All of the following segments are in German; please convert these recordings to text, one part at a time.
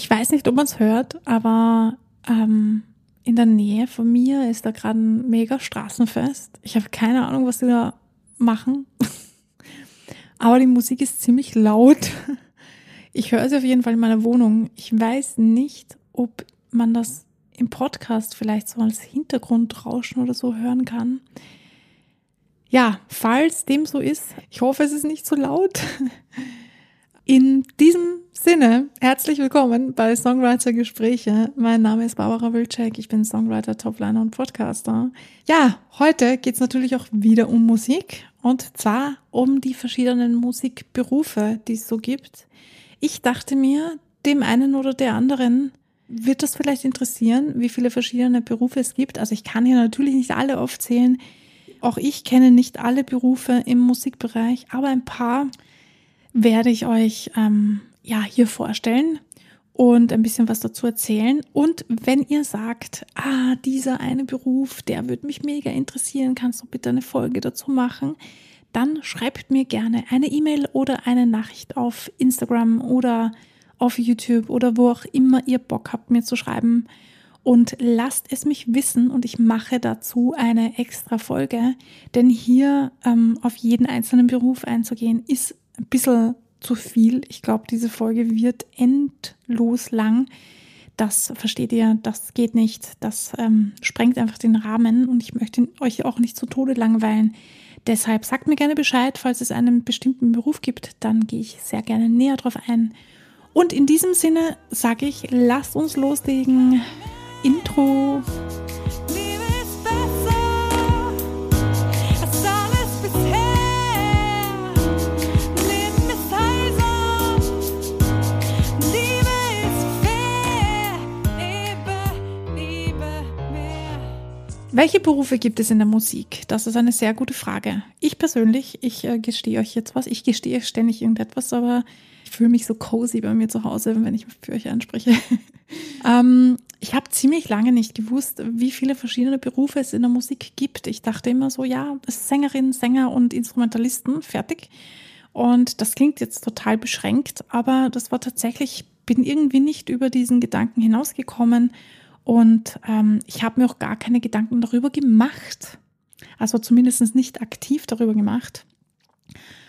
Ich weiß nicht, ob man es hört, aber ähm, in der Nähe von mir ist da gerade ein mega Straßenfest. Ich habe keine Ahnung, was die da machen. aber die Musik ist ziemlich laut. Ich höre sie auf jeden Fall in meiner Wohnung. Ich weiß nicht, ob man das im Podcast vielleicht so als Hintergrundrauschen oder so hören kann. Ja, falls dem so ist, ich hoffe, es ist nicht so laut. In diesem Sinne, herzlich willkommen bei Songwriter Gespräche. Mein Name ist Barbara Wilczek, ich bin Songwriter, Topliner und Podcaster. Ja, heute geht es natürlich auch wieder um Musik und zwar um die verschiedenen Musikberufe, die es so gibt. Ich dachte mir, dem einen oder der anderen wird das vielleicht interessieren, wie viele verschiedene Berufe es gibt. Also ich kann hier natürlich nicht alle aufzählen. Auch ich kenne nicht alle Berufe im Musikbereich, aber ein paar werde ich euch ähm, ja hier vorstellen und ein bisschen was dazu erzählen. Und wenn ihr sagt, ah, dieser eine Beruf, der würde mich mega interessieren, kannst du bitte eine Folge dazu machen, dann schreibt mir gerne eine E-Mail oder eine Nachricht auf Instagram oder auf YouTube oder wo auch immer ihr Bock habt, mir zu schreiben. Und lasst es mich wissen und ich mache dazu eine extra Folge. Denn hier ähm, auf jeden einzelnen Beruf einzugehen, ist ein bisschen zu viel. Ich glaube, diese Folge wird endlos lang. Das versteht ihr, das geht nicht. Das ähm, sprengt einfach den Rahmen und ich möchte euch auch nicht zu Tode langweilen. Deshalb sagt mir gerne Bescheid, falls es einen bestimmten Beruf gibt, dann gehe ich sehr gerne näher drauf ein. Und in diesem Sinne sage ich, lasst uns loslegen. Intro. Welche Berufe gibt es in der Musik? Das ist eine sehr gute Frage. Ich persönlich, ich äh, gestehe euch jetzt was, ich gestehe ständig irgendetwas, aber ich fühle mich so cozy bei mir zu Hause, wenn ich für euch anspreche. ähm, ich habe ziemlich lange nicht gewusst, wie viele verschiedene Berufe es in der Musik gibt. Ich dachte immer so, ja, Sängerin, Sänger und Instrumentalisten, fertig. Und das klingt jetzt total beschränkt, aber das war tatsächlich, bin irgendwie nicht über diesen Gedanken hinausgekommen und ähm, ich habe mir auch gar keine Gedanken darüber gemacht. Also zumindest nicht aktiv darüber gemacht.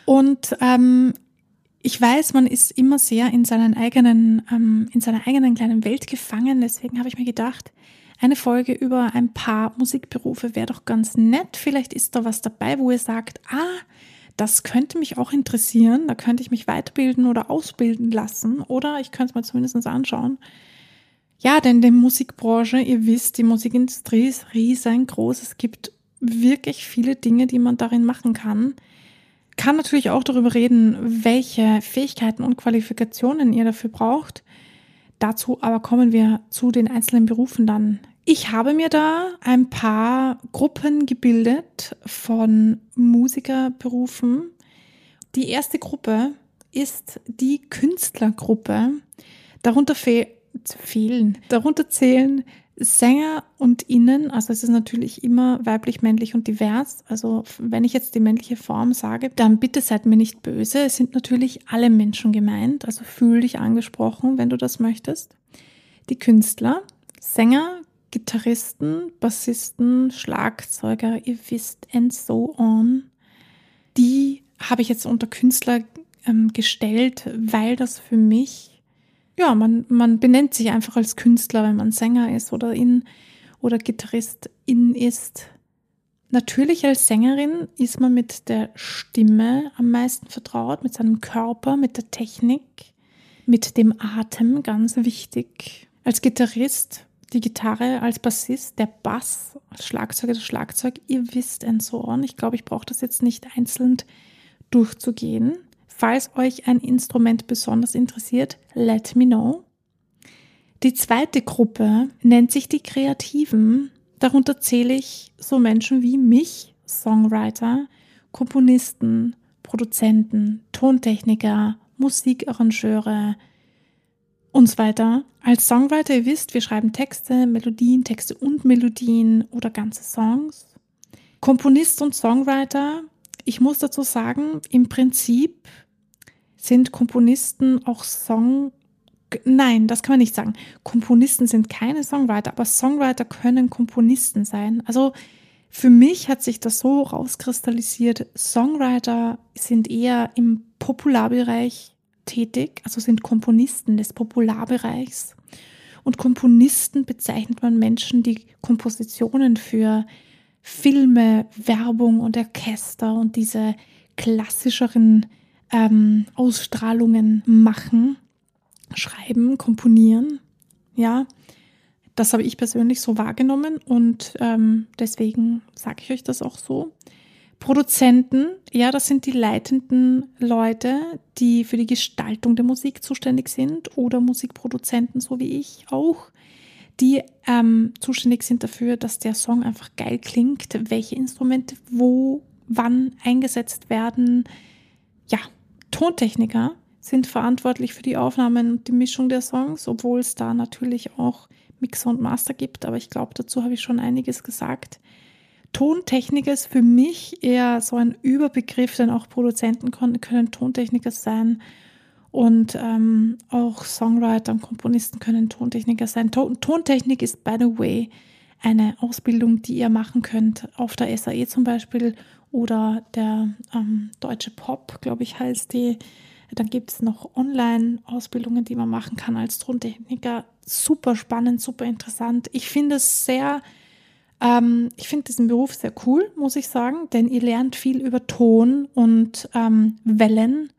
Und ähm, ich weiß, man ist immer sehr in seinen eigenen, ähm, in seiner eigenen kleinen Welt gefangen. Deswegen habe ich mir gedacht, eine Folge über ein paar Musikberufe wäre doch ganz nett. Vielleicht ist da was dabei, wo ihr sagt, ah, das könnte mich auch interessieren. Da könnte ich mich weiterbilden oder ausbilden lassen. Oder ich könnte es mal zumindest anschauen. Ja, denn die Musikbranche, ihr wisst, die Musikindustrie ist riesengroß. Es gibt wirklich viele Dinge, die man darin machen kann. Kann natürlich auch darüber reden, welche Fähigkeiten und Qualifikationen ihr dafür braucht. Dazu aber kommen wir zu den einzelnen Berufen dann. Ich habe mir da ein paar Gruppen gebildet von Musikerberufen. Die erste Gruppe ist die Künstlergruppe. Darunter fehlen. Darunter zählen Sänger und Innen, also es ist natürlich immer weiblich, männlich und divers. Also wenn ich jetzt die männliche Form sage, dann bitte seid mir nicht böse. Es sind natürlich alle Menschen gemeint, also fühl dich angesprochen, wenn du das möchtest. Die Künstler, Sänger, Gitarristen, Bassisten, Schlagzeuger, ihr wisst, and so on. Die habe ich jetzt unter Künstler ähm, gestellt, weil das für mich ja, man, man benennt sich einfach als Künstler, wenn man Sänger ist oder in oder Gitarrist in ist. Natürlich als Sängerin ist man mit der Stimme am meisten vertraut, mit seinem Körper, mit der Technik, mit dem Atem, ganz wichtig. Als Gitarrist die Gitarre, als Bassist der Bass, als Schlagzeuger das Schlagzeug, ihr wisst and so. Ich glaube, ich brauche das jetzt nicht einzeln durchzugehen. Falls euch ein Instrument besonders interessiert, let me know. Die zweite Gruppe nennt sich die Kreativen. Darunter zähle ich so Menschen wie mich, Songwriter, Komponisten, Produzenten, Tontechniker, Musikarrangeure und so weiter. Als Songwriter, ihr wisst, wir schreiben Texte, Melodien, Texte und Melodien oder ganze Songs. Komponist und Songwriter, ich muss dazu sagen, im Prinzip sind Komponisten auch Songwriter nein, das kann man nicht sagen. Komponisten sind keine Songwriter, aber Songwriter können Komponisten sein. Also für mich hat sich das so rauskristallisiert. Songwriter sind eher im Popularbereich tätig, also sind Komponisten des Popularbereichs. Und Komponisten bezeichnet man Menschen, die Kompositionen für Filme, Werbung und Orchester und diese klassischeren ähm, Ausstrahlungen machen, schreiben, komponieren. Ja, das habe ich persönlich so wahrgenommen und ähm, deswegen sage ich euch das auch so. Produzenten, ja, das sind die leitenden Leute, die für die Gestaltung der Musik zuständig sind oder Musikproduzenten, so wie ich auch, die ähm, zuständig sind dafür, dass der Song einfach geil klingt, welche Instrumente wo, wann eingesetzt werden. Tontechniker sind verantwortlich für die Aufnahmen und die Mischung der Songs, obwohl es da natürlich auch Mixer und Master gibt, aber ich glaube, dazu habe ich schon einiges gesagt. Tontechniker ist für mich eher so ein Überbegriff, denn auch Produzenten können Tontechniker sein und ähm, auch Songwriter und Komponisten können Tontechniker sein. Tontechnik ist, by the way, eine Ausbildung, die ihr machen könnt auf der SAE zum Beispiel oder der ähm, Deutsche Pop, glaube ich, heißt die. Dann gibt es noch Online-Ausbildungen, die man machen kann als Tontechniker. Super spannend, super interessant. Ich finde es sehr, ähm, ich finde diesen Beruf sehr cool, muss ich sagen, denn ihr lernt viel über Ton und ähm, Wellen,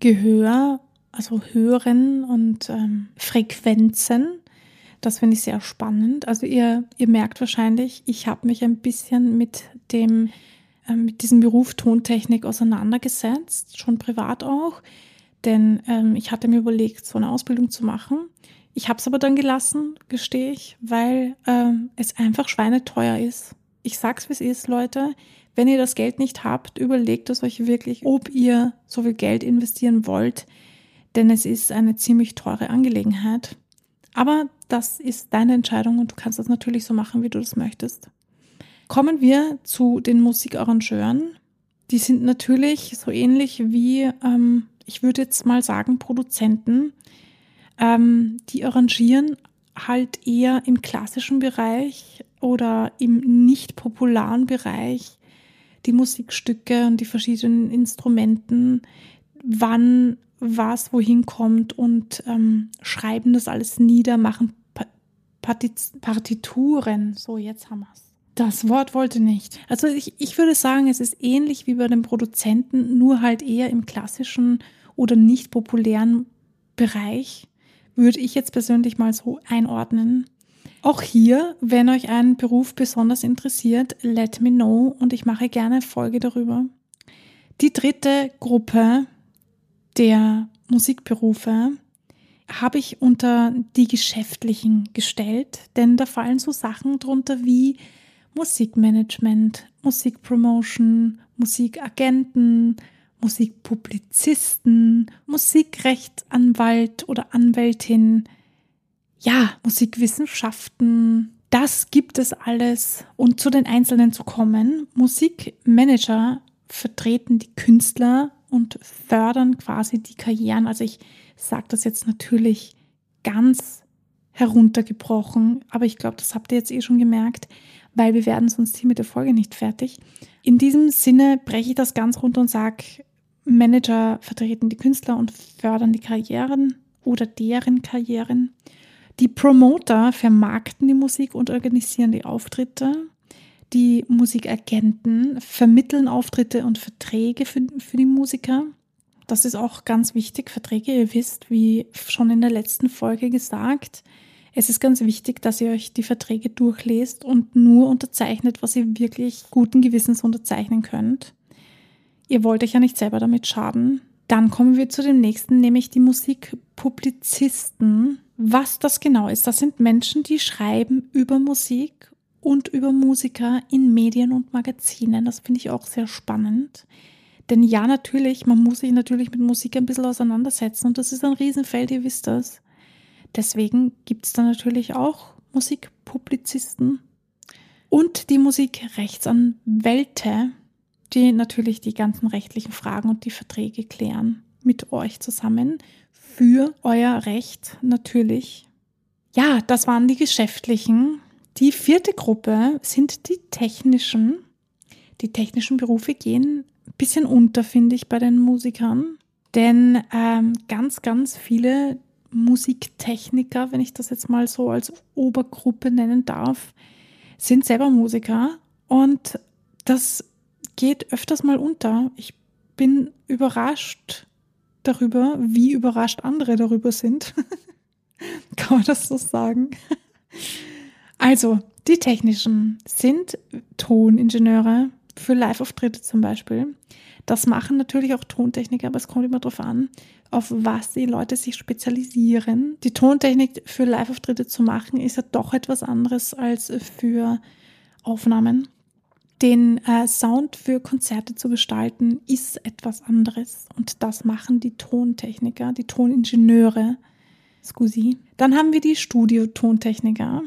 Gehör, also Hören und ähm, Frequenzen. Das finde ich sehr spannend. Also ihr, ihr merkt wahrscheinlich, ich habe mich ein bisschen mit dem mit diesem Beruf Tontechnik auseinandergesetzt, schon privat auch, denn ähm, ich hatte mir überlegt, so eine Ausbildung zu machen. Ich habe es aber dann gelassen, gestehe ich, weil ähm, es einfach schweineteuer ist. Ich sag's, wie es ist, Leute. Wenn ihr das Geld nicht habt, überlegt es euch wirklich, ob ihr so viel Geld investieren wollt, denn es ist eine ziemlich teure Angelegenheit. Aber das ist deine Entscheidung und du kannst das natürlich so machen, wie du das möchtest. Kommen wir zu den Musikarrangeuren. Die sind natürlich so ähnlich wie, ähm, ich würde jetzt mal sagen, Produzenten. Ähm, die arrangieren halt eher im klassischen Bereich oder im nicht popularen Bereich die Musikstücke und die verschiedenen Instrumenten, wann was wohin kommt und ähm, schreiben das alles nieder, machen Partituren. So, jetzt haben wir es. Das Wort wollte nicht. Also ich, ich würde sagen, es ist ähnlich wie bei den Produzenten, nur halt eher im klassischen oder nicht populären Bereich, würde ich jetzt persönlich mal so einordnen. Auch hier, wenn euch ein Beruf besonders interessiert, let me know und ich mache gerne Folge darüber. Die dritte Gruppe der Musikberufe habe ich unter die geschäftlichen gestellt, denn da fallen so Sachen drunter wie Musikmanagement, Musikpromotion, Musikagenten, Musikpublizisten, Musikrechtsanwalt oder Anwältin, ja, Musikwissenschaften, das gibt es alles. Und zu den Einzelnen zu kommen, Musikmanager vertreten die Künstler und fördern quasi die Karrieren. Also ich sage das jetzt natürlich ganz heruntergebrochen, aber ich glaube, das habt ihr jetzt eh schon gemerkt weil wir werden sonst hier mit der Folge nicht fertig. In diesem Sinne breche ich das ganz runter und sage, Manager vertreten die Künstler und fördern die Karrieren oder deren Karrieren. Die Promoter vermarkten die Musik und organisieren die Auftritte. Die Musikagenten vermitteln Auftritte und Verträge für, für die Musiker. Das ist auch ganz wichtig. Verträge, ihr wisst, wie schon in der letzten Folge gesagt, es ist ganz wichtig, dass ihr euch die Verträge durchlest und nur unterzeichnet, was ihr wirklich guten Gewissens unterzeichnen könnt. Ihr wollt euch ja nicht selber damit schaden. Dann kommen wir zu dem nächsten, nämlich die Musikpublizisten. Was das genau ist, das sind Menschen, die schreiben über Musik und über Musiker in Medien und Magazinen. Das finde ich auch sehr spannend. Denn ja, natürlich, man muss sich natürlich mit Musik ein bisschen auseinandersetzen und das ist ein Riesenfeld, ihr wisst das. Deswegen gibt es da natürlich auch Musikpublizisten und die Musikrechtsanwälte, die natürlich die ganzen rechtlichen Fragen und die Verträge klären mit euch zusammen für euer Recht natürlich. Ja, das waren die geschäftlichen. Die vierte Gruppe sind die technischen. Die technischen Berufe gehen ein bisschen unter, finde ich, bei den Musikern. Denn ähm, ganz, ganz viele Musiktechniker, wenn ich das jetzt mal so als Obergruppe nennen darf, sind selber Musiker und das geht öfters mal unter. Ich bin überrascht darüber, wie überrascht andere darüber sind. Kann man das so sagen? Also, die technischen sind Toningenieure für Live-Auftritte zum Beispiel. Das machen natürlich auch Tontechniker, aber es kommt immer darauf an, auf was die Leute sich spezialisieren. Die Tontechnik für Live-Auftritte zu machen, ist ja doch etwas anderes als für Aufnahmen. Den äh, Sound für Konzerte zu gestalten, ist etwas anderes. Und das machen die Tontechniker, die Toningenieure. Scusi. Dann haben wir die Studiotontechniker.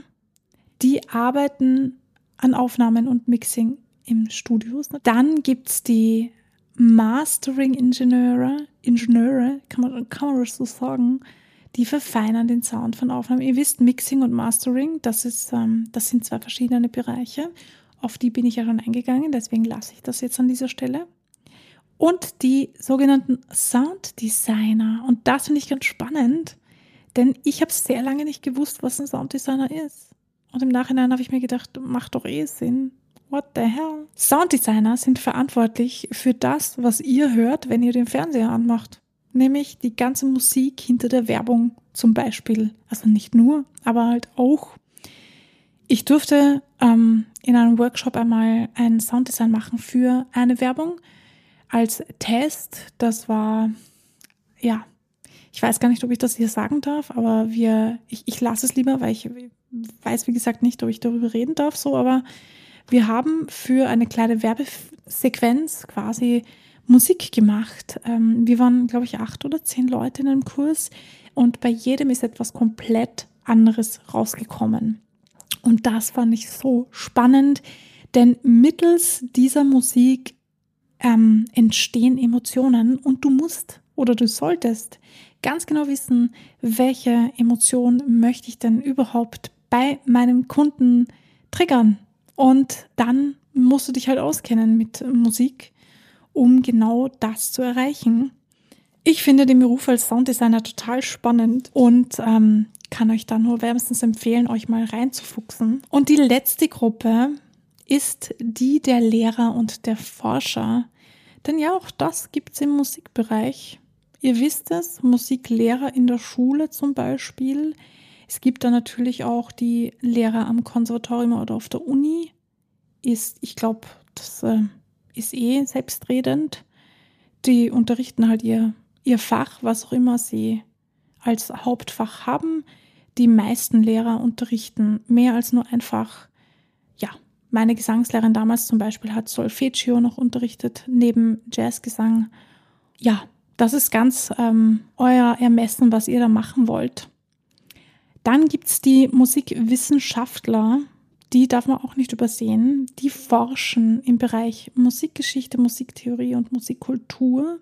Die arbeiten an Aufnahmen und Mixing im Studios. Dann gibt es die Mastering-Ingenieure, Ingenieure, kann man, kann man das so sagen, die verfeinern den Sound von Aufnahmen. Ihr wisst, Mixing und Mastering, das, ist, ähm, das sind zwei verschiedene Bereiche. Auf die bin ich ja schon eingegangen, deswegen lasse ich das jetzt an dieser Stelle. Und die sogenannten Sound Designer. Und das finde ich ganz spannend, denn ich habe sehr lange nicht gewusst, was ein Sound Designer ist. Und im Nachhinein habe ich mir gedacht, macht doch eh Sinn. What the hell? Sounddesigner sind verantwortlich für das, was ihr hört, wenn ihr den Fernseher anmacht. Nämlich die ganze Musik hinter der Werbung zum Beispiel. Also nicht nur, aber halt auch. Ich durfte ähm, in einem Workshop einmal ein Sounddesign machen für eine Werbung als Test. Das war, ja, ich weiß gar nicht, ob ich das hier sagen darf, aber wir, ich, ich lasse es lieber, weil ich weiß, wie gesagt, nicht, ob ich darüber reden darf, so, aber wir haben für eine kleine Werbesequenz quasi Musik gemacht. Ähm, wir waren, glaube ich, acht oder zehn Leute in einem Kurs und bei jedem ist etwas komplett anderes rausgekommen. Und das fand ich so spannend, denn mittels dieser Musik ähm, entstehen Emotionen und du musst oder du solltest ganz genau wissen, welche Emotion möchte ich denn überhaupt bei meinem Kunden triggern. Und dann musst du dich halt auskennen mit Musik, um genau das zu erreichen. Ich finde den Beruf als Sounddesigner total spannend und ähm, kann euch da nur wärmstens empfehlen, euch mal reinzufuchsen. Und die letzte Gruppe ist die der Lehrer und der Forscher. Denn ja, auch das gibt es im Musikbereich. Ihr wisst es, Musiklehrer in der Schule zum Beispiel, es gibt dann natürlich auch die Lehrer am Konservatorium oder auf der Uni. Ist, ich glaube, das äh, ist eh selbstredend. Die unterrichten halt ihr, ihr Fach, was auch immer sie als Hauptfach haben. Die meisten Lehrer unterrichten mehr als nur einfach, ja, meine Gesangslehrerin damals zum Beispiel hat Solfeggio noch unterrichtet, neben Jazzgesang. Ja, das ist ganz ähm, euer Ermessen, was ihr da machen wollt. Dann gibt es die Musikwissenschaftler, die darf man auch nicht übersehen. Die forschen im Bereich Musikgeschichte, Musiktheorie und Musikkultur.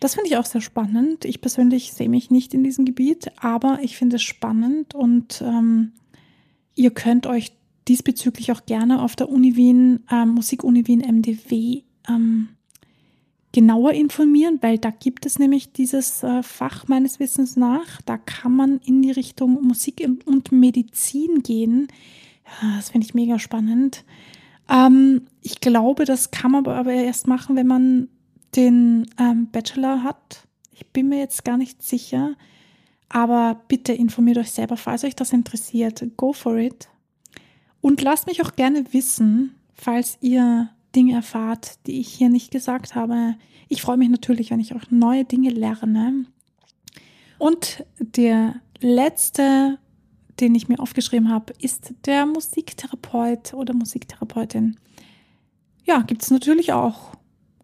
Das finde ich auch sehr spannend. Ich persönlich sehe mich nicht in diesem Gebiet, aber ich finde es spannend und ähm, ihr könnt euch diesbezüglich auch gerne auf der Uni Wien, ähm, Musikuni Wien MDW ähm, genauer informieren, weil da gibt es nämlich dieses äh, Fach meines Wissens nach. Da kann man in die Richtung Musik und Medizin gehen. Das finde ich mega spannend. Ähm, ich glaube, das kann man aber erst machen, wenn man den ähm, Bachelor hat. Ich bin mir jetzt gar nicht sicher. Aber bitte informiert euch selber, falls euch das interessiert. Go for it. Und lasst mich auch gerne wissen, falls ihr Dinge erfahrt, die ich hier nicht gesagt habe. Ich freue mich natürlich, wenn ich auch neue Dinge lerne. Und der letzte, den ich mir aufgeschrieben habe, ist der Musiktherapeut oder Musiktherapeutin. Ja, gibt es natürlich auch.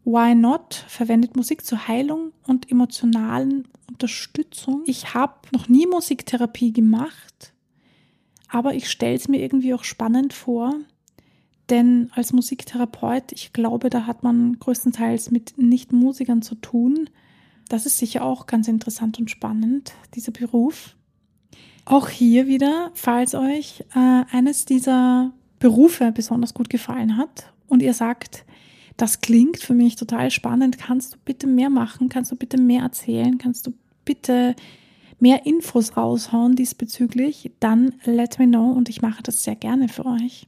Why Not verwendet Musik zur Heilung und emotionalen Unterstützung. Ich habe noch nie Musiktherapie gemacht, aber ich stelle es mir irgendwie auch spannend vor, denn als Musiktherapeut, ich glaube, da hat man größtenteils mit Nicht-Musikern zu tun. das ist sicher auch ganz interessant und spannend, dieser Beruf. Auch hier wieder, falls euch äh, eines dieser Berufe besonders gut gefallen hat und ihr sagt, das klingt für mich total spannend, kannst du bitte mehr machen, kannst du bitte mehr erzählen, kannst du bitte mehr Infos raushauen diesbezüglich, dann let me know und ich mache das sehr gerne für euch.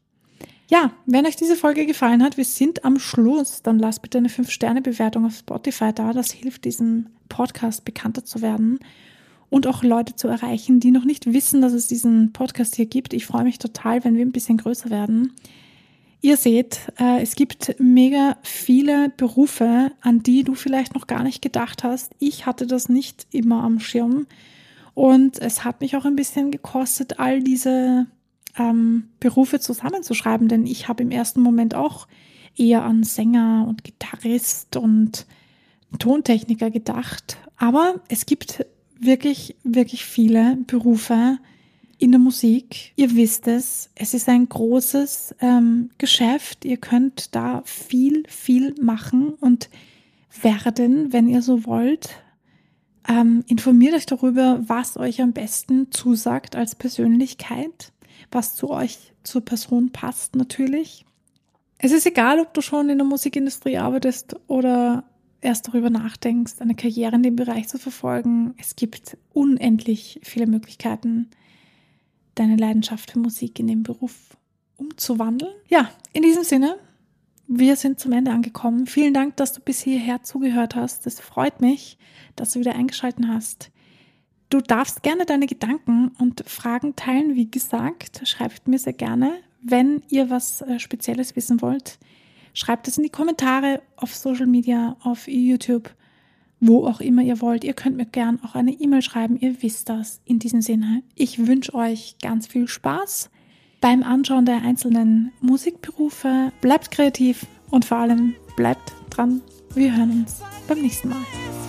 Ja, wenn euch diese Folge gefallen hat, wir sind am Schluss, dann lasst bitte eine 5-Sterne-Bewertung auf Spotify da. Das hilft diesem Podcast bekannter zu werden und auch Leute zu erreichen, die noch nicht wissen, dass es diesen Podcast hier gibt. Ich freue mich total, wenn wir ein bisschen größer werden. Ihr seht, äh, es gibt mega viele Berufe, an die du vielleicht noch gar nicht gedacht hast. Ich hatte das nicht immer am Schirm. Und es hat mich auch ein bisschen gekostet, all diese ähm, Berufe zusammenzuschreiben, denn ich habe im ersten Moment auch eher an Sänger und Gitarrist und Tontechniker gedacht. Aber es gibt wirklich, wirklich viele Berufe in der Musik. Ihr wisst es, es ist ein großes ähm, Geschäft. Ihr könnt da viel, viel machen und werden, wenn ihr so wollt. Ähm, informiert euch darüber, was euch am besten zusagt als Persönlichkeit was zu euch, zur Person passt natürlich. Es ist egal, ob du schon in der Musikindustrie arbeitest oder erst darüber nachdenkst, eine Karriere in dem Bereich zu verfolgen. Es gibt unendlich viele Möglichkeiten, deine Leidenschaft für Musik in den Beruf umzuwandeln. Ja, in diesem Sinne, wir sind zum Ende angekommen. Vielen Dank, dass du bis hierher zugehört hast. Es freut mich, dass du wieder eingeschaltet hast. Du darfst gerne deine Gedanken und Fragen teilen. Wie gesagt, schreibt mir sehr gerne. Wenn ihr was äh, Spezielles wissen wollt, schreibt es in die Kommentare auf Social Media, auf YouTube, wo auch immer ihr wollt. Ihr könnt mir gerne auch eine E-Mail schreiben. Ihr wisst das. In diesem Sinne, ich wünsche euch ganz viel Spaß beim Anschauen der einzelnen Musikberufe. Bleibt kreativ und vor allem bleibt dran. Wir hören uns beim nächsten Mal.